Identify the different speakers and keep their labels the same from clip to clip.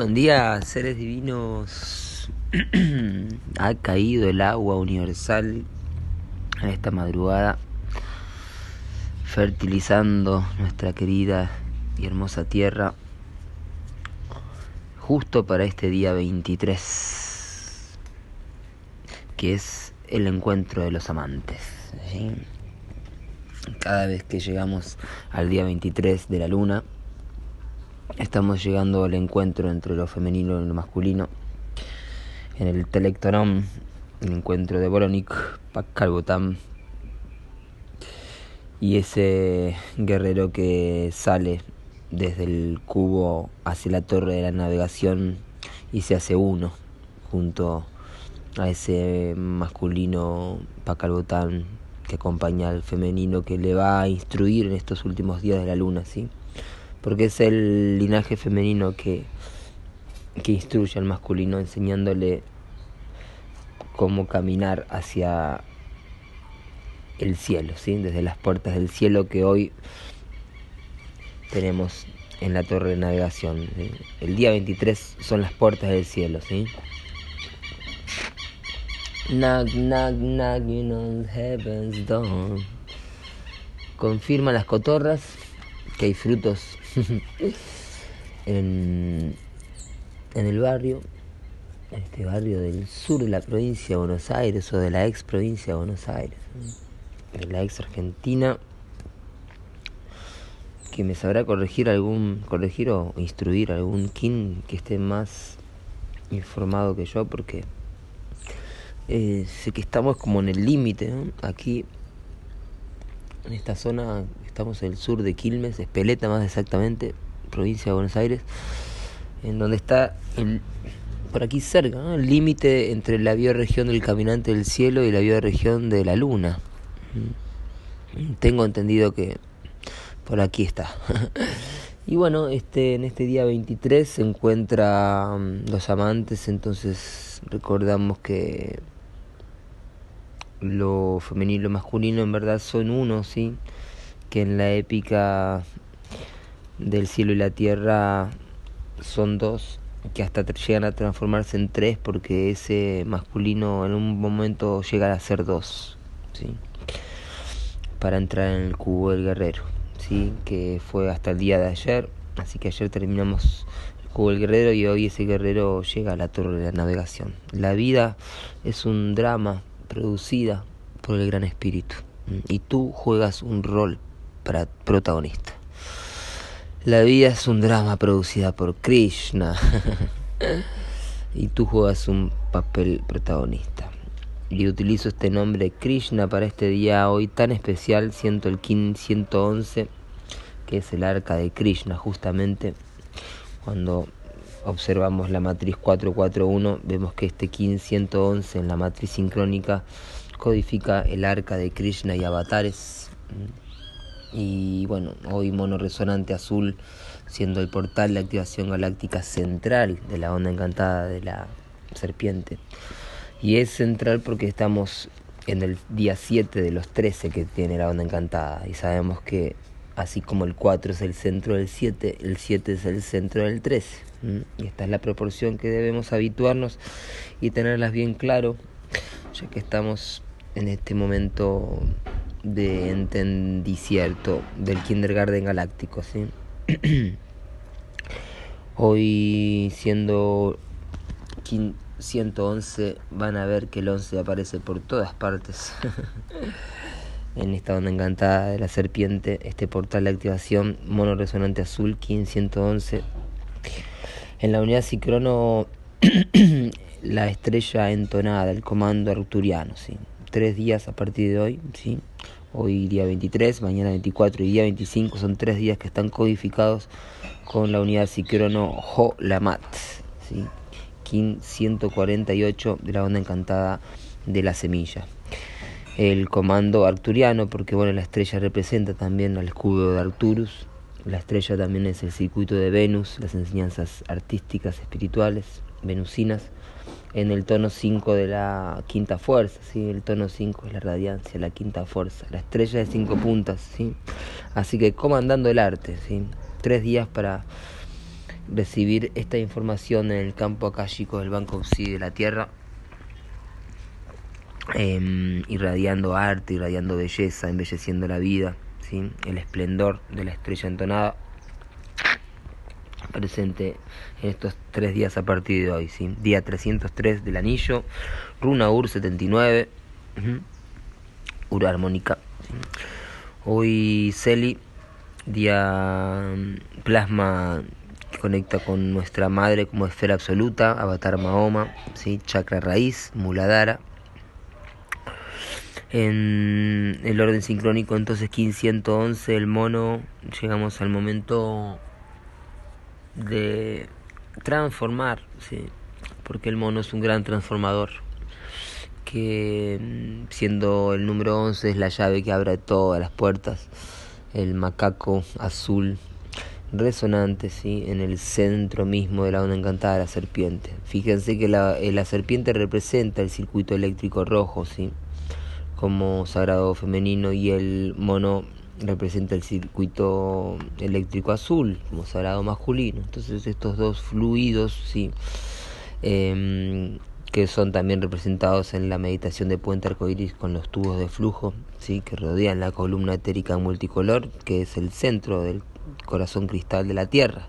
Speaker 1: Buen día, seres divinos. ha caído el agua universal a esta madrugada, fertilizando nuestra querida y hermosa tierra, justo para este día 23, que es el encuentro de los amantes. Cada vez que llegamos al día 23 de la luna, Estamos llegando al encuentro entre lo femenino y lo masculino. En el Telectonom, el encuentro de Boronik, Pakkalbotam. Y ese guerrero que sale desde el cubo hacia la torre de la navegación y se hace uno junto a ese masculino Pakkalbotam que acompaña al femenino que le va a instruir en estos últimos días de la luna, ¿sí? Porque es el linaje femenino que, que instruye al masculino enseñándole cómo caminar hacia el cielo, ¿sí? desde las puertas del cielo que hoy tenemos en la torre de navegación. El día 23 son las puertas del cielo, ¿sí? Knock, knock, knocking on heaven's door. Confirma las cotorras que hay frutos en, en el barrio, este barrio del sur de la provincia de Buenos Aires o de la ex provincia de Buenos Aires, de la ex Argentina, que me sabrá corregir algún, corregir o instruir algún kin que esté más informado que yo, porque eh, sé que estamos como en el límite, aquí en esta zona estamos en el sur de Quilmes, Espeleta más exactamente, provincia de Buenos Aires, en donde está el, por aquí cerca el límite entre la bioregión del caminante del cielo y la bioregión de la luna. Mm. Tengo entendido que por aquí está. y bueno, este, en este día 23 se encuentran los amantes, entonces recordamos que lo femenino y lo masculino en verdad son uno, ¿sí? Que en la épica del cielo y la tierra son dos, que hasta llegan a transformarse en tres porque ese masculino en un momento llega a ser dos, ¿sí? Para entrar en el cubo del guerrero, ¿sí? Que fue hasta el día de ayer, así que ayer terminamos el cubo del guerrero y hoy ese guerrero llega a la torre de la navegación. La vida es un drama producida por el Gran Espíritu. Y tú juegas un rol para protagonista. La vida es un drama producida por Krishna. y tú juegas un papel protagonista. Y utilizo este nombre Krishna para este día hoy tan especial, siento el Kin 111, que es el arca de Krishna, justamente cuando observamos la matriz 441, vemos que este Kin 111 en la matriz sincrónica codifica el arca de Krishna y avatares. Y bueno, hoy mono resonante azul siendo el portal de activación galáctica central de la onda encantada de la serpiente. Y es central porque estamos en el día 7 de los 13 que tiene la onda encantada. Y sabemos que así como el 4 es el centro del 7, el 7 es el centro del 13. Y esta es la proporción que debemos habituarnos y tenerlas bien claro, ya que estamos en este momento de entendicierto del kindergarten galáctico. Hoy siendo 111 van a ver que el 11 aparece por todas partes. en esta onda encantada de la serpiente, este portal de activación mono resonante azul 111 en la unidad Cicrono, la estrella entonada, el comando arturiano, ¿sí? Tres días a partir de hoy, ¿sí? Hoy día 23, mañana 24 y día 25 son tres días que están codificados con la unidad Cicrono Ho-Lamat, ¿sí? Kin 148 de la onda encantada de la semilla. El comando arturiano, porque bueno, la estrella representa también al escudo de Arturus, la estrella también es el circuito de Venus, las enseñanzas artísticas, espirituales, venusinas, en el tono 5 de la quinta fuerza, ¿sí? el tono 5 es la radiancia, la quinta fuerza, la estrella de cinco puntas, ¿sí? así que comandando el arte, ¿sí? tres días para recibir esta información en el campo akáshico del Banco Psi de la Tierra, em, irradiando arte, irradiando belleza, embelleciendo la vida, ¿sí? el esplendor de la estrella entonada presente en estos tres días a partir de hoy, ¿sí? día 303 del anillo, Runa Ur 79, Ur armónica. Hoy Celi, día mm, plasma que conecta con nuestra madre como esfera absoluta, Avatar Mahoma, ¿sí? chakra raíz, Muladhara. En el orden sincrónico, entonces 1511, el mono, llegamos al momento de transformar, ¿sí? porque el mono es un gran transformador, que mm, siendo el número 11 es la llave que abre todas las puertas, el macaco azul resonante ¿sí? en el centro mismo de la onda encantada de la serpiente. Fíjense que la, eh, la serpiente representa el circuito eléctrico rojo, ¿sí? Como sagrado femenino y el mono representa el circuito eléctrico azul como sagrado masculino. Entonces estos dos fluidos, sí, em, que son también representados en la meditación de puente arcoíris con los tubos de flujo, sí, que rodean la columna etérica multicolor, que es el centro del corazón cristal de la Tierra.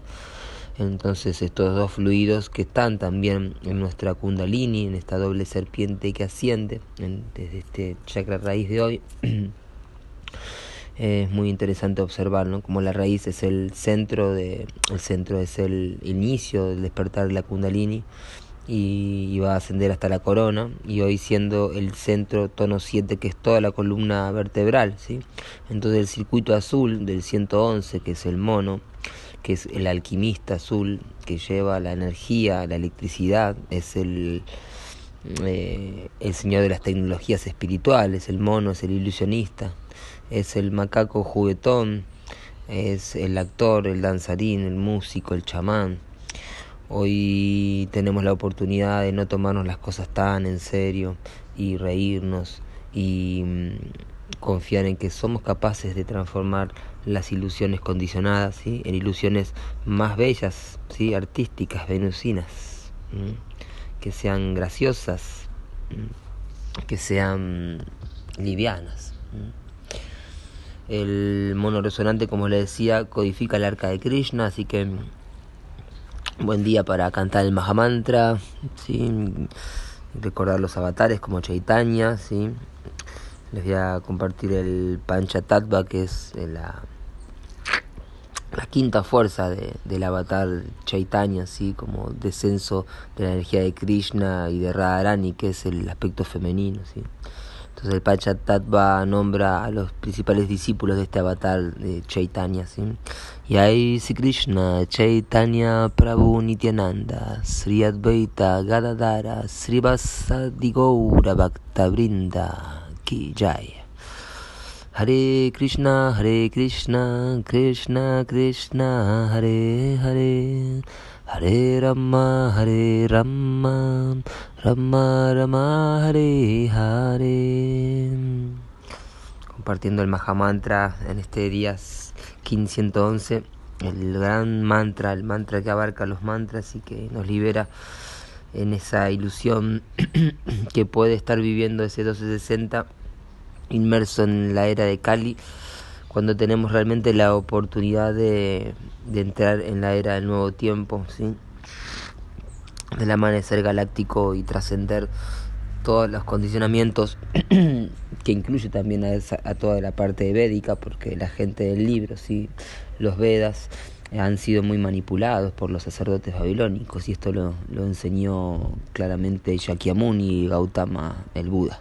Speaker 1: Entonces estos dos fluidos que están también en nuestra kundalini, en esta doble serpiente que asciende desde este chakra raíz de hoy, es muy interesante observar, ¿no? Como la raíz es el centro de, el centro es el inicio del despertar de la Kundalini y, va a ascender hasta la corona y hoy siendo el centro tono 7 que es toda la columna vertebral, ¿sí? Entonces el circuito azul del 111 que es el mono, que es el alquimista azul que lleva la energía, la electricidad, es el eh, el señor de las tecnologías espirituales, el mono es el ilusionista, es el macaco juguetón, es el actor, el danzarín, el músico, el chamán. Hoy tenemos la oportunidad de no tomarnos las cosas tan en serio y reírnos y mm, confiar en que somos capaces de transformar las ilusiones condicionadas ¿sí? en ilusiones más bellas, ¿sí? artísticas, venusinas, que sean graciosas, que sean livianas. El mono resonante, como le decía, codifica el arca de Krishna, así que buen día para cantar el Mahamantra, ¿sí? recordar los avatares como Chaitanya, ¿sí? Les voy a compartir el Panchatattva, que es la, la quinta fuerza de, del avatar Chaitanya, ¿sí? como descenso de la energía de Krishna y de Radharani, que es el aspecto femenino. ¿sí? Entonces el Pachatattva nombra a los principales discípulos de este avatar de Chaitanya. ¿sí? Y ahí Sri Krishna, Chaitanya Prabhu Nityananda, Sri Advaita Gadadara, Sri Vasadigaura Bhakta Brinda, Ki. Hare Krishna, Hare Krishna, Krishna Krishna, Hare Hare. Hare Rama, Hare Rama, Rama Rama, Hare Hare. Compartiendo el Mahamantra en este día 1511, el gran mantra, el mantra que abarca los mantras y que nos libera en esa ilusión que puede estar viviendo ese 1260 inmerso en la era de Kali cuando tenemos realmente la oportunidad de, entrar en la era del nuevo tiempo, ¿sí? del amanecer galáctico y trascender todos los condicionamientos que incluye también a, toda la parte védica porque la gente del libro, ¿sí? los Vedas, han sido muy manipulados por los sacerdotes babilónicos y esto lo, lo enseñó claramente Shakyamuni y Gautama el Buda.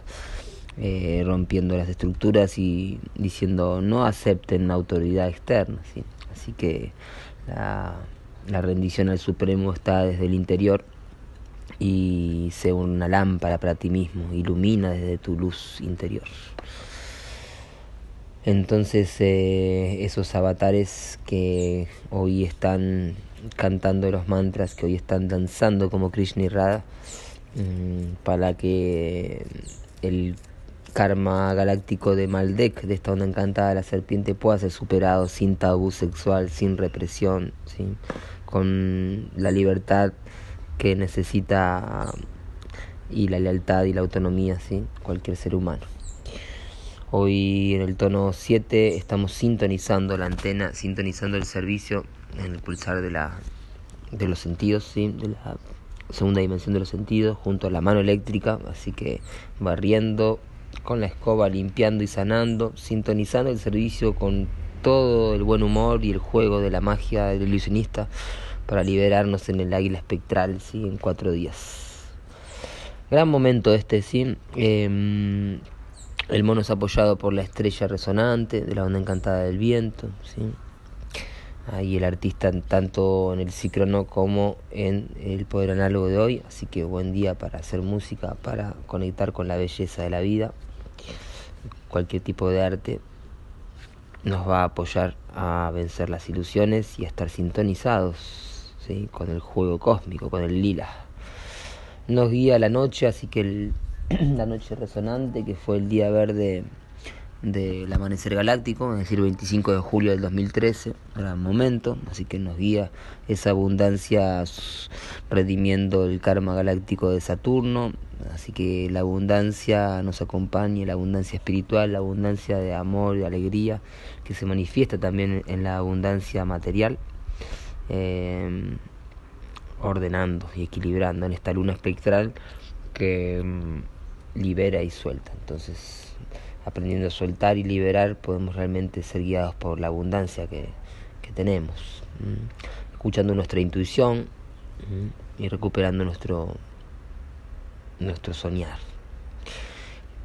Speaker 1: Eh, rompiendo las estructuras y diciendo no acepten autoridad externa. ¿sí? Así que la, la, rendición al Supremo está desde el interior y sea una lámpara para ti mismo, ilumina desde tu luz interior. Entonces eh, esos avatares que hoy están cantando los mantras, que hoy están danzando como Krishna y Radha, mm, para que el karma galáctico de Maldek, de esta onda encantada, la serpiente pueda ser superado sin tabú sexual, sin represión, con la libertad que necesita y la lealtad y la autonomía, ¿sí? cualquier ser humano. Hoy en el tono 7 estamos sintonizando la antena, sintonizando el servicio en el pulsar de, la, de los sentidos, ¿sí? de la segunda dimensión de los sentidos, junto a la mano eléctrica, así que barriendo con la escoba, limpiando y sanando, sintonizando el servicio con todo el buen humor y el juego de la magia del ilusionista para liberarnos en el águila espectral, ¿sí? en cuatro días. Gran momento este, ¿sí? Eh, el mono es apoyado por la estrella resonante de la onda encantada del viento. ¿sí? Ahí el artista tanto en el ciclono como en el poder análogo de hoy. Así que buen día para hacer música, para conectar con la belleza de la vida. Cualquier tipo de arte nos va a apoyar a vencer las ilusiones y a estar sintonizados con el juego cósmico, con el lila. Nos guía la noche, así que el la noche resonante, que fue el día verde del amanecer galáctico, es decir, 25 de julio del 2013, gran momento, así que nos guía esa abundancia redimiendo el karma galáctico de Saturno, así que la abundancia nos acompaña, la abundancia espiritual, la abundancia de amor y alegría, que se manifiesta también en la abundancia material. Eh, ordenando y equilibrando en esta luna espectral que mm, libera y suelta. Entonces, aprendiendo a soltar y liberar, podemos realmente ser guiados por la abundancia que, que tenemos. Escuchando nuestra intuición y recuperando nuestro, nuestro soñar.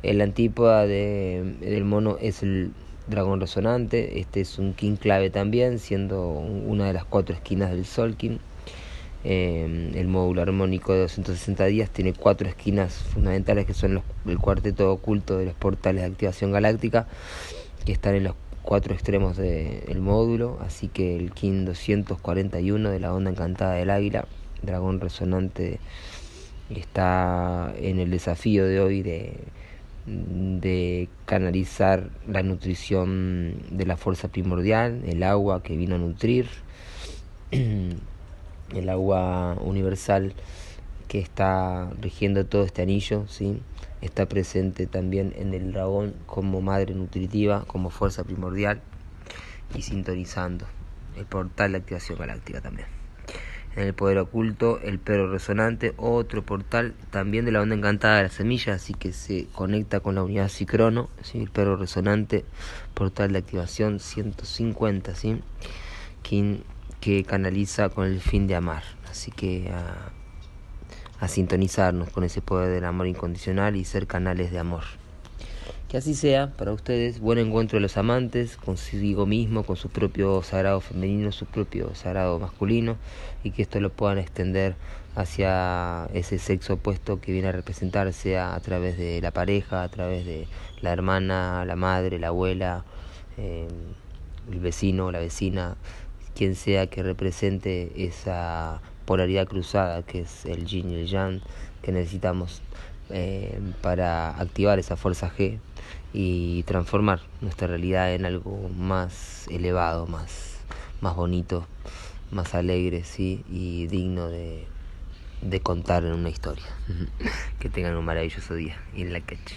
Speaker 1: El antípoda de, del mono es el dragón resonante. Este es un king clave también, siendo una de las cuatro esquinas del Solkin. Eh, el módulo armónico de 260 días tiene cuatro esquinas fundamentales que son los, el cuarteto oculto de los portales de activación galáctica que están en los cuatro extremos del módulo, así que el KIN 241 de la onda encantada del águila, dragón resonante, está en el desafío de hoy de canalizar la nutrición de la fuerza primordial, el agua que vino a nutrir. el agua universal que está rigiendo todo este anillo, ¿sí? está presente también en el dragón como madre nutritiva, como fuerza primordial y sintonizando el portal de activación galáctica también. En el poder oculto, el perro resonante, otro portal también de la onda encantada de la semilla, así que se conecta con la unidad Cicrono, ¿sí? el perro resonante, portal de activación 150, ¿sí? Que canaliza con el fin de amar. Así que a, sintonizarnos con ese poder del amor incondicional y ser canales de amor. Que así sea para ustedes, buen encuentro de los amantes consigo mismo, con su propio sagrado femenino, su propio sagrado masculino, y que esto lo puedan extender hacia ese sexo opuesto que viene a representarse a, través de la pareja, a través de la hermana, la madre, la abuela, eh, el vecino, la vecina, quien sea que represente esa polaridad cruzada que es el yin y el yang que necesitamos eh, para activar esa fuerza G y transformar nuestra realidad en algo más elevado, más, más bonito, más alegre ¿sí? y digno de, de contar en una historia. que tengan un maravilloso día en la calle.